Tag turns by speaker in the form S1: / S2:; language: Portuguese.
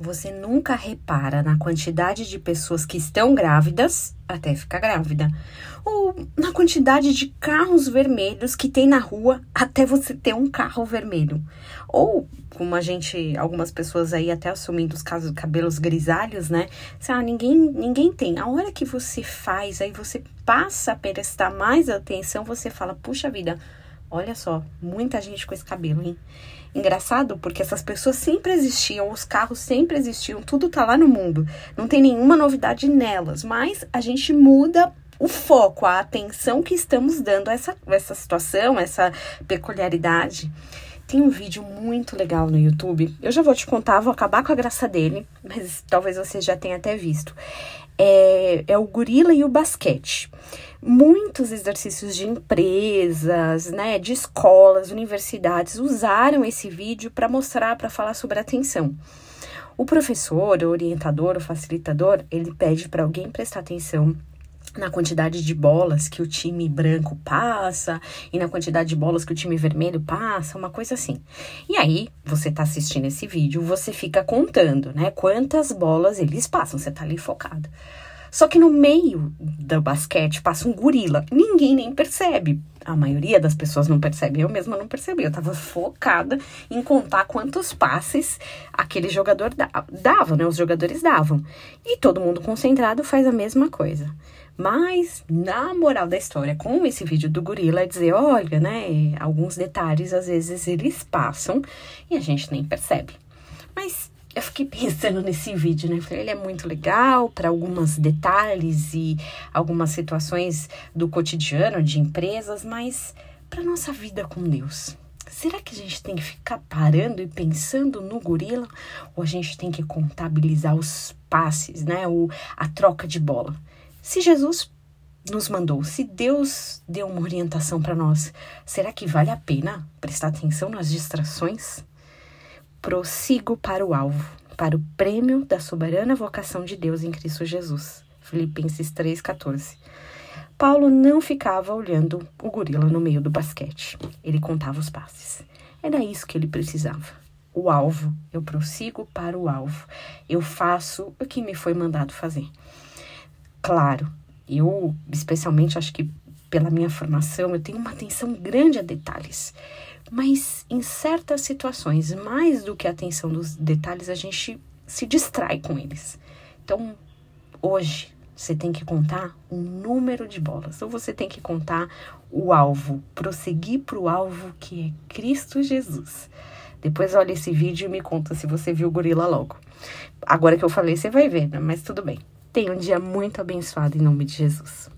S1: você nunca repara na quantidade de pessoas que estão grávidas até ficar grávida, ou na quantidade de carros vermelhos que tem na rua até você ter um carro vermelho, ou como a gente, algumas pessoas aí até assumindo os casos cabelos grisalhos, né? Ah, ninguém, ninguém tem. A hora que você faz, aí você passa a prestar mais atenção, você fala, puxa vida, olha só, muita gente com esse cabelo, hein? Engraçado, porque essas pessoas sempre existiam, os carros sempre existiam, tudo tá lá no mundo. Não tem nenhuma novidade nelas, mas a gente muda o foco, a atenção que estamos dando a essa, essa situação, essa peculiaridade. Tem um vídeo muito legal no YouTube. Eu já vou te contar, vou acabar com a graça dele, mas talvez você já tenha até visto. É, é o gorila e o basquete muitos exercícios de empresas, né, de escolas, universidades usaram esse vídeo para mostrar, para falar sobre atenção. O professor, o orientador, o facilitador, ele pede para alguém prestar atenção na quantidade de bolas que o time branco passa e na quantidade de bolas que o time vermelho passa, uma coisa assim. E aí, você tá assistindo esse vídeo, você fica contando, né, quantas bolas eles passam, você tá ali focado. Só que no meio do basquete passa um gorila. Ninguém nem percebe. A maioria das pessoas não percebe. Eu mesma não percebi. Eu tava focada em contar quantos passes aquele jogador dava, né? Os jogadores davam. E todo mundo concentrado faz a mesma coisa. Mas, na moral da história, com esse vídeo do gorila, é dizer, olha, né? Alguns detalhes, às vezes, eles passam e a gente nem percebe. Mas eu fiquei pensando nesse vídeo, né? Falei, ele é muito legal para alguns detalhes e algumas situações do cotidiano de empresas, mas para nossa vida com Deus. Será que a gente tem que ficar parando e pensando no gorila ou a gente tem que contabilizar os passes, né? O, a troca de bola. Se Jesus nos mandou, se Deus deu uma orientação para nós, será que vale a pena prestar atenção nas distrações? Prossigo para o alvo, para o prêmio da soberana vocação de Deus em Cristo Jesus. Filipenses 3,14. Paulo não ficava olhando o gorila no meio do basquete. Ele contava os passes. Era isso que ele precisava. O alvo. Eu prossigo para o alvo. Eu faço o que me foi mandado fazer. Claro, eu, especialmente, acho que pela minha formação, eu tenho uma atenção grande a detalhes. Mas em certas situações, mais do que a atenção dos detalhes, a gente se distrai com eles. Então, hoje, você tem que contar o número de bolas, ou você tem que contar o alvo, prosseguir para o alvo que é Cristo Jesus. Depois olha esse vídeo e me conta se você viu o gorila logo. Agora que eu falei, você vai ver, né? mas tudo bem. Tenha um dia muito abençoado em nome de Jesus.